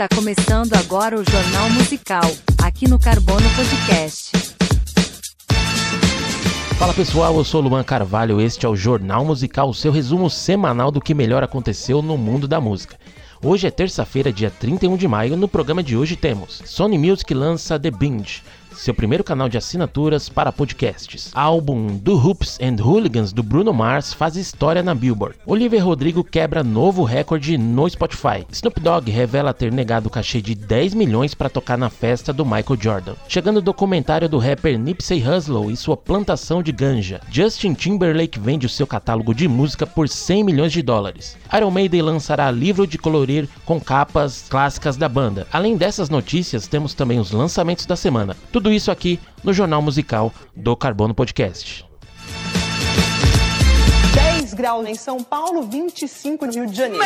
Está começando agora o Jornal Musical, aqui no Carbono Podcast. Fala pessoal, eu sou Luan Carvalho, este é o Jornal Musical, seu resumo semanal do que melhor aconteceu no mundo da música. Hoje é terça-feira, dia 31 de maio. No programa de hoje temos Sony Music lança The Binge, seu primeiro canal de assinaturas para podcasts. Álbum do Hoops and Hooligans do Bruno Mars faz história na Billboard. Oliver Rodrigo quebra novo recorde no Spotify. Snoop Dogg revela ter negado o cachê de 10 milhões para tocar na festa do Michael Jordan. Chegando o documentário do rapper Nipsey Hussle e sua plantação de ganja. Justin Timberlake vende o seu catálogo de música por 100 milhões de dólares. Iron Maiden lançará livro de colorir com capas clássicas da banda. Além dessas notícias, temos também os lançamentos da semana. Tudo tudo isso aqui no Jornal Musical do Carbono Podcast. 10 graus em São Paulo, 25 no Rio de Janeiro.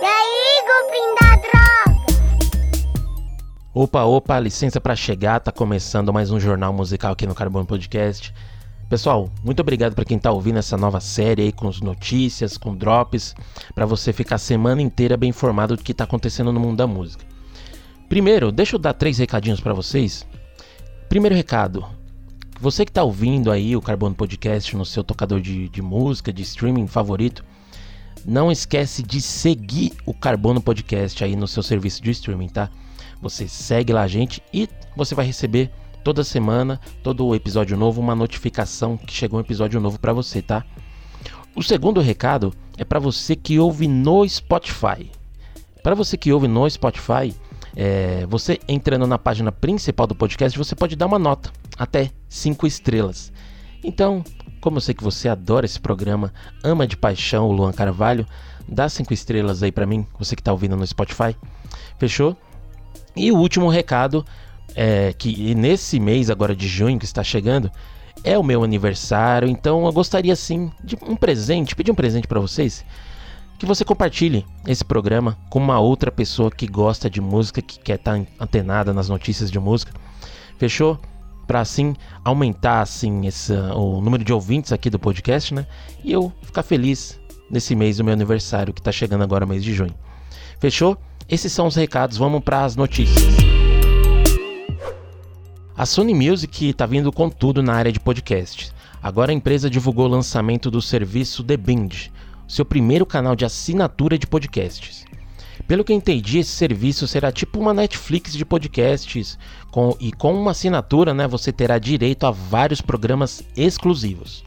E aí, grupinho da droga? Opa, opa, licença para chegar, tá começando mais um jornal musical aqui no Carbono Podcast. Pessoal, muito obrigado para quem está ouvindo essa nova série aí com notícias, com drops, para você ficar a semana inteira bem informado do que está acontecendo no mundo da música. Primeiro, deixa eu dar três recadinhos para vocês. Primeiro recado, você que está ouvindo aí o Carbono Podcast no seu tocador de, de música, de streaming favorito, não esquece de seguir o Carbono Podcast aí no seu serviço de streaming, tá? Você segue lá a gente e você vai receber toda semana, todo episódio novo, uma notificação que chegou um episódio novo para você, tá? O segundo recado é para você que ouve no Spotify. Para você que ouve no Spotify, é, você entrando na página principal do podcast, você pode dar uma nota, até 5 estrelas. Então, como eu sei que você adora esse programa, ama de paixão o Luan Carvalho, dá 5 estrelas aí para mim, você que está ouvindo no Spotify. Fechou? E o último recado é, que nesse mês agora de junho que está chegando é o meu aniversário, então eu gostaria sim de um presente, pedir um presente para vocês, que você compartilhe esse programa com uma outra pessoa que gosta de música, que quer estar tá antenada nas notícias de música. Fechou? Para assim aumentar assim esse, o número de ouvintes aqui do podcast, né? E eu ficar feliz nesse mês do meu aniversário que está chegando agora, mês de junho. Fechou? Esses são os recados, vamos para as notícias. A Sony Music está vindo com tudo na área de podcasts. Agora a empresa divulgou o lançamento do serviço The Binge, seu primeiro canal de assinatura de podcasts. Pelo que entendi, esse serviço será tipo uma Netflix de podcasts, com, e com uma assinatura né, você terá direito a vários programas exclusivos.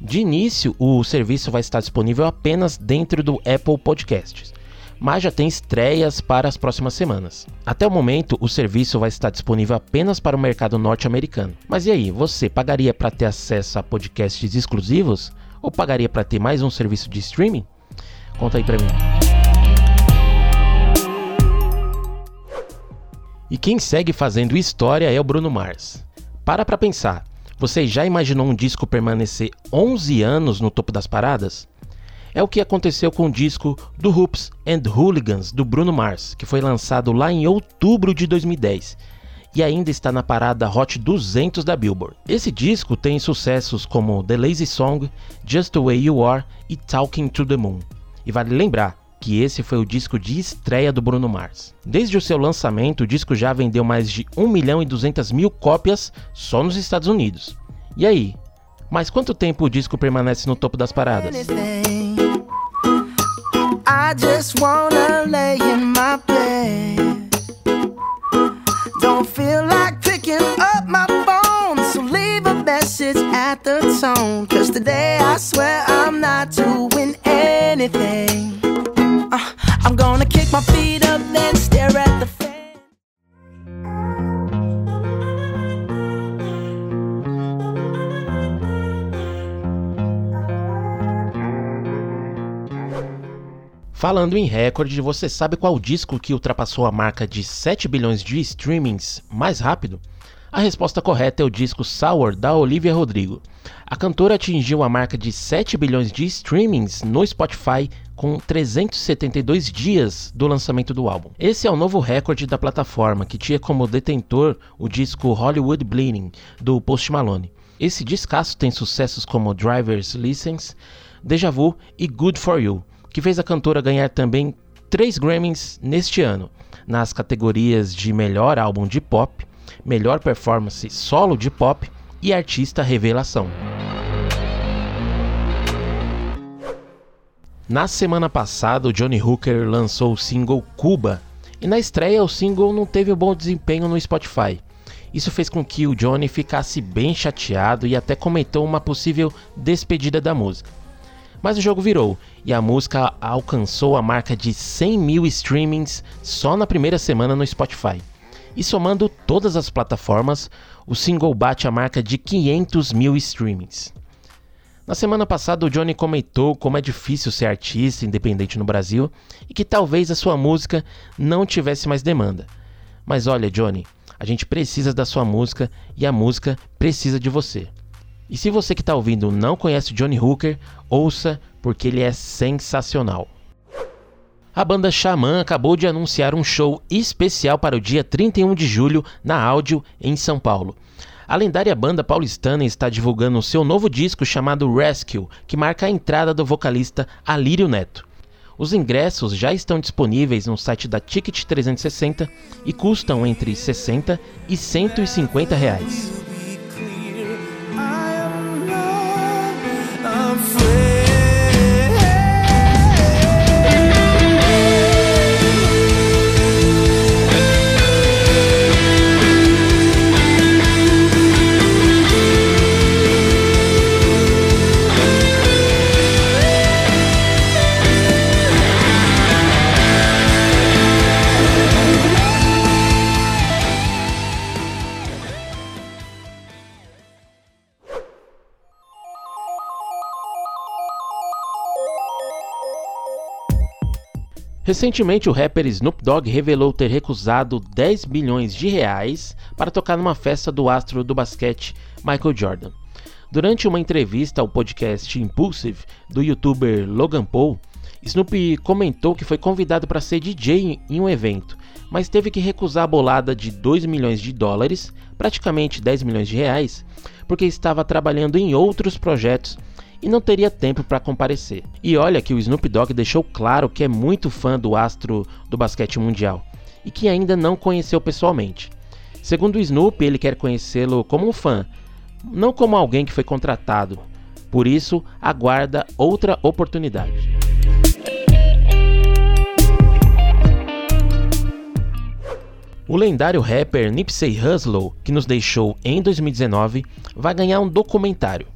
De início, o serviço vai estar disponível apenas dentro do Apple Podcasts mas já tem estreias para as próximas semanas. Até o momento, o serviço vai estar disponível apenas para o mercado norte-americano. Mas e aí, você pagaria para ter acesso a podcasts exclusivos? Ou pagaria para ter mais um serviço de streaming? Conta aí para mim. E quem segue fazendo história é o Bruno Mars. Para para pensar, você já imaginou um disco permanecer 11 anos no topo das paradas? É o que aconteceu com o disco do Hoops and Hooligans do Bruno Mars, que foi lançado lá em outubro de 2010 e ainda está na parada Hot 200 da Billboard. Esse disco tem sucessos como The Lazy Song, Just the Way You Are e Talking to the Moon. E vale lembrar que esse foi o disco de estreia do Bruno Mars. Desde o seu lançamento, o disco já vendeu mais de 1 milhão e 200 mil cópias só nos Estados Unidos. E aí? Mas quanto tempo o disco permanece no topo das paradas? I just wanna lay in my bed. Don't feel like picking up my phone, so leave a message at the tone. Cause today I swear I'm not doing anything. Uh, I'm gonna kick my feet Falando em recorde, você sabe qual disco que ultrapassou a marca de 7 bilhões de streamings mais rápido? A resposta correta é o disco Sour da Olivia Rodrigo. A cantora atingiu a marca de 7 bilhões de streamings no Spotify com 372 dias do lançamento do álbum. Esse é o novo recorde da plataforma, que tinha como detentor o disco Hollywood Bleeding do Post Malone. Esse discaço tem sucessos como Driver's License, Deja Vu e Good For You, que fez a cantora ganhar também três Grammys neste ano, nas categorias de melhor álbum de pop, melhor performance solo de pop e artista revelação. Na semana passada, o Johnny Hooker lançou o single Cuba, e na estreia o single não teve um bom desempenho no Spotify. Isso fez com que o Johnny ficasse bem chateado e até comentou uma possível despedida da música. Mas o jogo virou e a música alcançou a marca de 100 mil streamings só na primeira semana no Spotify. E somando todas as plataformas, o single bate a marca de 500 mil streamings. Na semana passada, o Johnny comentou como é difícil ser artista independente no Brasil e que talvez a sua música não tivesse mais demanda. Mas olha, Johnny, a gente precisa da sua música e a música precisa de você. E se você que está ouvindo não conhece Johnny Hooker, ouça porque ele é sensacional. A banda Xamã acabou de anunciar um show especial para o dia 31 de julho na Áudio, em São Paulo. A lendária banda paulistana está divulgando seu novo disco chamado Rescue, que marca a entrada do vocalista Alírio Neto. Os ingressos já estão disponíveis no site da Ticket 360 e custam entre 60 e 150 reais. Recentemente, o rapper Snoop Dogg revelou ter recusado 10 milhões de reais para tocar numa festa do astro do basquete Michael Jordan. Durante uma entrevista ao podcast Impulsive do youtuber Logan Paul, Snoop comentou que foi convidado para ser DJ em um evento, mas teve que recusar a bolada de 2 milhões de dólares, praticamente 10 milhões de reais, porque estava trabalhando em outros projetos e não teria tempo para comparecer. E olha que o Snoop Dogg deixou claro que é muito fã do astro do basquete mundial e que ainda não conheceu pessoalmente. Segundo o Snoop, ele quer conhecê-lo como um fã, não como alguém que foi contratado. Por isso, aguarda outra oportunidade. O lendário rapper Nipsey Hussle, que nos deixou em 2019, vai ganhar um documentário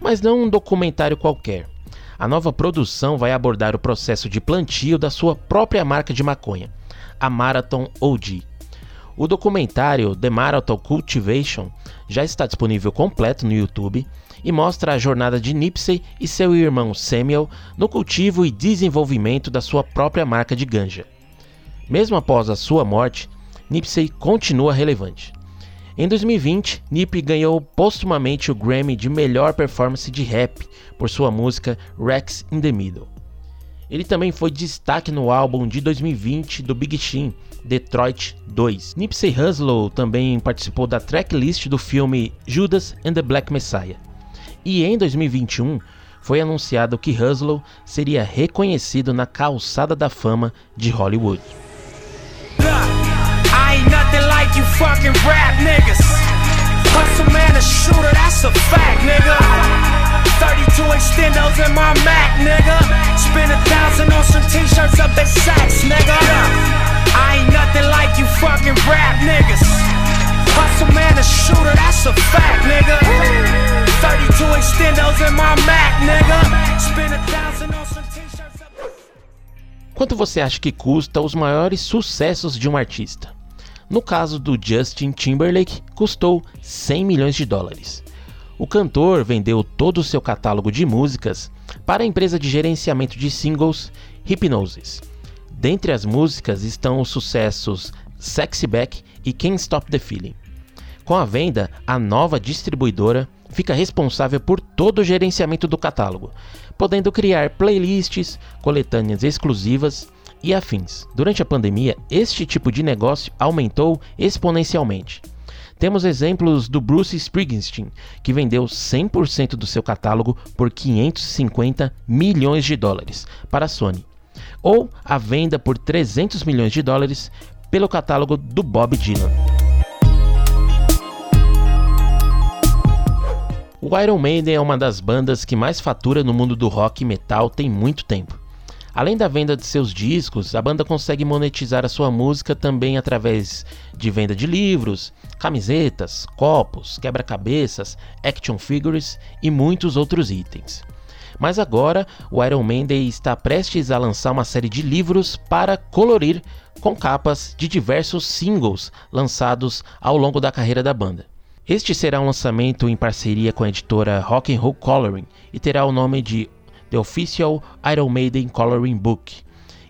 mas não um documentário qualquer. A nova produção vai abordar o processo de plantio da sua própria marca de maconha, a Marathon OG. O documentário The Marathon Cultivation já está disponível completo no YouTube e mostra a jornada de Nipsey e seu irmão Samuel no cultivo e desenvolvimento da sua própria marca de ganja. Mesmo após a sua morte, Nipsey continua relevante. Em 2020, Nip ganhou postumamente o Grammy de melhor performance de rap por sua música Rex in the Middle. Ele também foi destaque no álbum de 2020 do Big Sean, Detroit 2. Nipsey Hussle também participou da tracklist do filme Judas and the Black Messiah. E em 2021, foi anunciado que Hussle seria reconhecido na calçada da fama de Hollywood. Fucking rap niggas. Hustle man, a shooter, that's a fact, nigga. 32 extendos in my Mac, nigga. Spend a thousand on some t-shirts up at Saks, nigga. I ain't nothing like you fucking rap niggas. Hustle man, a shooter, that's a fact, nigga. 32 extendos in my Mac, nigga. Spend a thousand on some t-shirts up Quanto você acha que custa os maiores sucessos de um artista? No caso do Justin Timberlake, custou 100 milhões de dólares. O cantor vendeu todo o seu catálogo de músicas para a empresa de gerenciamento de singles Hypnosis. Dentre as músicas estão os sucessos Sexy Back e Can't Stop the Feeling. Com a venda, a nova distribuidora fica responsável por todo o gerenciamento do catálogo, podendo criar playlists, coletâneas exclusivas e afins. Durante a pandemia, este tipo de negócio aumentou exponencialmente. Temos exemplos do Bruce Springsteen, que vendeu 100% do seu catálogo por 550 milhões de dólares para a Sony, ou a venda por 300 milhões de dólares pelo catálogo do Bob Dylan. O Iron Maiden é uma das bandas que mais fatura no mundo do rock e metal tem muito tempo. Além da venda de seus discos, a banda consegue monetizar a sua música também através de venda de livros, camisetas, copos, quebra-cabeças, action figures e muitos outros itens. Mas agora, o Iron Maiden está prestes a lançar uma série de livros para colorir com capas de diversos singles lançados ao longo da carreira da banda. Este será um lançamento em parceria com a editora Rock and Roll Coloring e terá o nome de The Official Iron Maiden Coloring Book.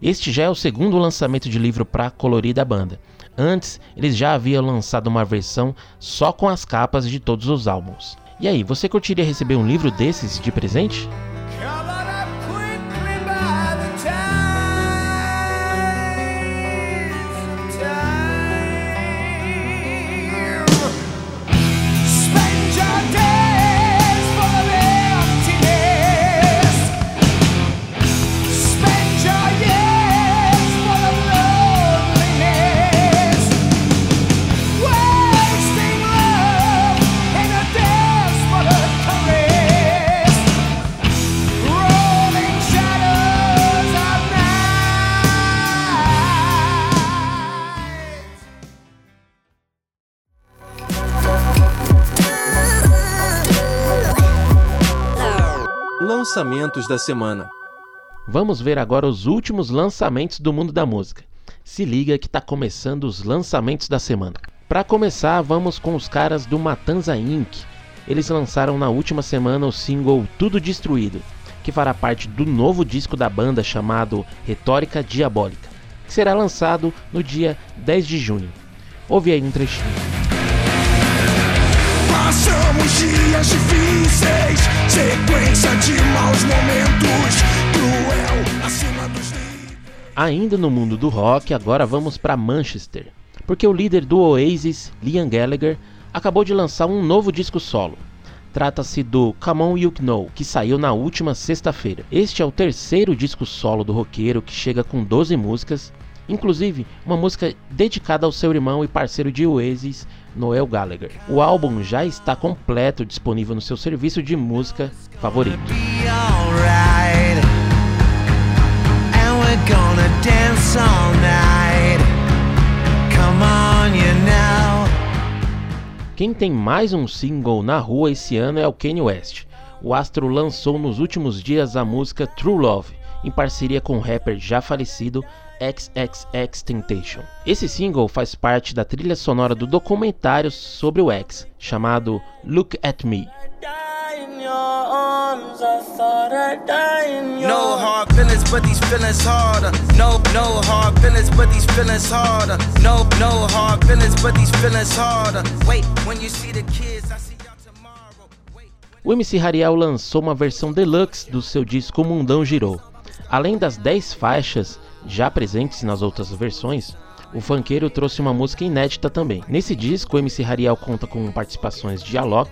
Este já é o segundo lançamento de livro para colorir da banda. Antes, eles já haviam lançado uma versão só com as capas de todos os álbuns. E aí, você curtiria receber um livro desses de presente? Lançamentos da semana. Vamos ver agora os últimos lançamentos do mundo da música. Se liga que tá começando os lançamentos da semana. Para começar, vamos com os caras do Matanza Inc. Eles lançaram na última semana o single Tudo Destruído, que fará parte do novo disco da banda chamado Retórica Diabólica, que será lançado no dia 10 de junho. Ouve aí um trechinho. Passamos dias difíceis, sequência de maus momentos, cruel acima dos Ainda no mundo do rock, agora vamos para Manchester, porque o líder do Oasis, Liam Gallagher, acabou de lançar um novo disco solo. Trata-se do Come On You Know, que saiu na última sexta-feira. Este é o terceiro disco solo do roqueiro que chega com 12 músicas, inclusive uma música dedicada ao seu irmão e parceiro de Oasis, Noel Gallagher. O álbum já está completo disponível no seu serviço de música favorito. Quem tem mais um single na rua esse ano é o Kanye West. O astro lançou nos últimos dias a música True Love, em parceria com o rapper já falecido XXX Temptation. Esse single faz parte da trilha sonora do documentário sobre o X, chamado Look at Me. No hard feelings, but these feelings harder. No, no hard feelings, but these feelings harder. No, no hard feelings, but these feelings harder. Wait, when you see the kids, I see. O MC Hariel lançou uma versão deluxe do seu disco Mundão Girou. Além das 10 faixas já presentes nas outras versões, o funkeiro trouxe uma música inédita também. Nesse disco, o MC Hariel conta com participações de Alok,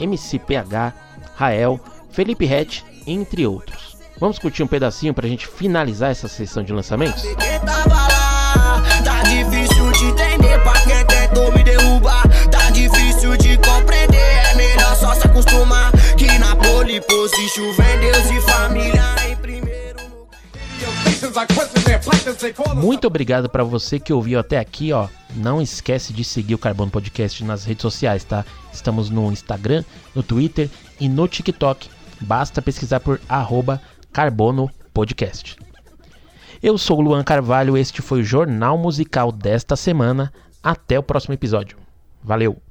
MC PH, Rael, Felipe Rett, entre outros. Vamos curtir um pedacinho pra gente finalizar essa sessão de lançamentos? Tá derrubar. Tá é e família. Muito obrigado para você que ouviu até aqui, ó. Não esquece de seguir o Carbono Podcast nas redes sociais, tá? Estamos no Instagram, no Twitter e no TikTok. Basta pesquisar por arroba Carbono Podcast. Eu sou o Luan Carvalho, este foi o Jornal Musical desta semana. Até o próximo episódio. Valeu!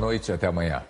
Noite e até amanhã.